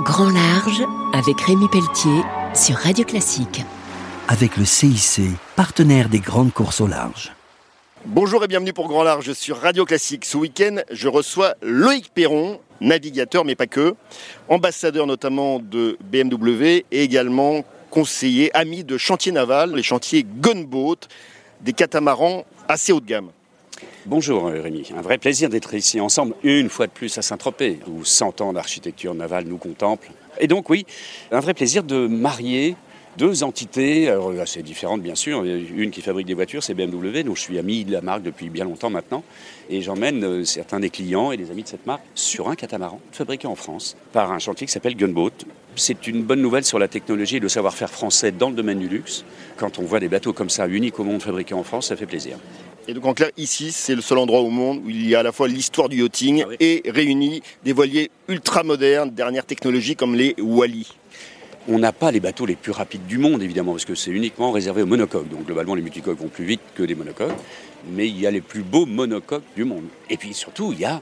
Grand Large avec Rémi Pelletier sur Radio Classique. Avec le CIC, partenaire des grandes courses au large. Bonjour et bienvenue pour Grand Large sur Radio Classique. Ce week-end, je reçois Loïc Perron, navigateur mais pas que, ambassadeur notamment de BMW et également conseiller, ami de chantier naval, les chantiers Gunboat, des catamarans assez haut de gamme. Bonjour euh, Rémi, un vrai plaisir d'être ici ensemble une fois de plus à Saint-Tropez, où 100 ans d'architecture navale nous contemplent. Et donc oui, un vrai plaisir de marier deux entités assez différentes bien sûr. Une qui fabrique des voitures, c'est BMW, dont je suis ami de la marque depuis bien longtemps maintenant. Et j'emmène euh, certains des clients et des amis de cette marque sur un catamaran fabriqué en France par un chantier qui s'appelle Gunboat. C'est une bonne nouvelle sur la technologie et le savoir-faire français dans le domaine du luxe. Quand on voit des bateaux comme ça, uniques au monde, fabriqués en France, ça fait plaisir. Et donc en clair, ici, c'est le seul endroit au monde où il y a à la fois l'histoire du yachting ah et réuni des voiliers ultra modernes, dernière technologie comme les Wally. On n'a pas les bateaux les plus rapides du monde, évidemment, parce que c'est uniquement réservé aux monocoques. Donc globalement, les multicoques vont plus vite que les monocoques. Mais il y a les plus beaux monocoques du monde. Et puis surtout, il y a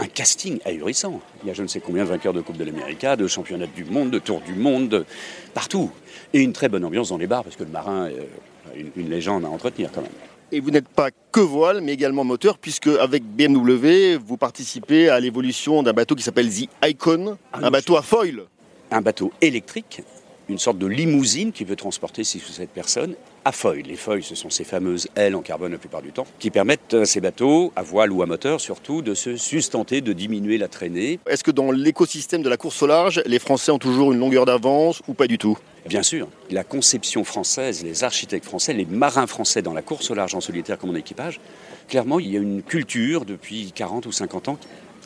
un casting ahurissant. Il y a je ne sais combien de vainqueurs de Coupe de l'Amérique, de championnats du monde, de Tour du monde, partout. Et une très bonne ambiance dans les bars, parce que le marin est une légende à entretenir quand même. Et vous n'êtes pas que voile, mais également moteur, puisque avec BMW, vous participez à l'évolution d'un bateau qui s'appelle The Icon, ah un bateau à foil. Un bateau électrique, une sorte de limousine qui peut transporter 6 ou 7 personnes à foil. Les foils, ce sont ces fameuses ailes en carbone la plupart du temps, qui permettent à ces bateaux, à voile ou à moteur surtout, de se sustenter, de diminuer la traînée. Est-ce que dans l'écosystème de la course au large, les Français ont toujours une longueur d'avance ou pas du tout? Bien sûr, la conception française, les architectes français, les marins français dans la course au large en solitaire comme en équipage, clairement, il y a une culture depuis 40 ou 50 ans.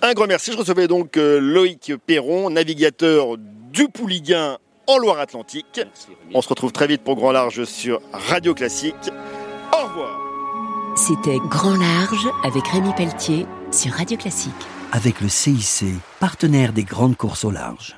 Un grand merci. Je recevais donc euh, Loïc Perron, navigateur du Pouliguin en Loire-Atlantique. On se retrouve très vite pour Grand Large sur Radio Classique. Au revoir. C'était Grand Large avec Rémi Pelletier sur Radio Classique. Avec le CIC, partenaire des grandes courses au large.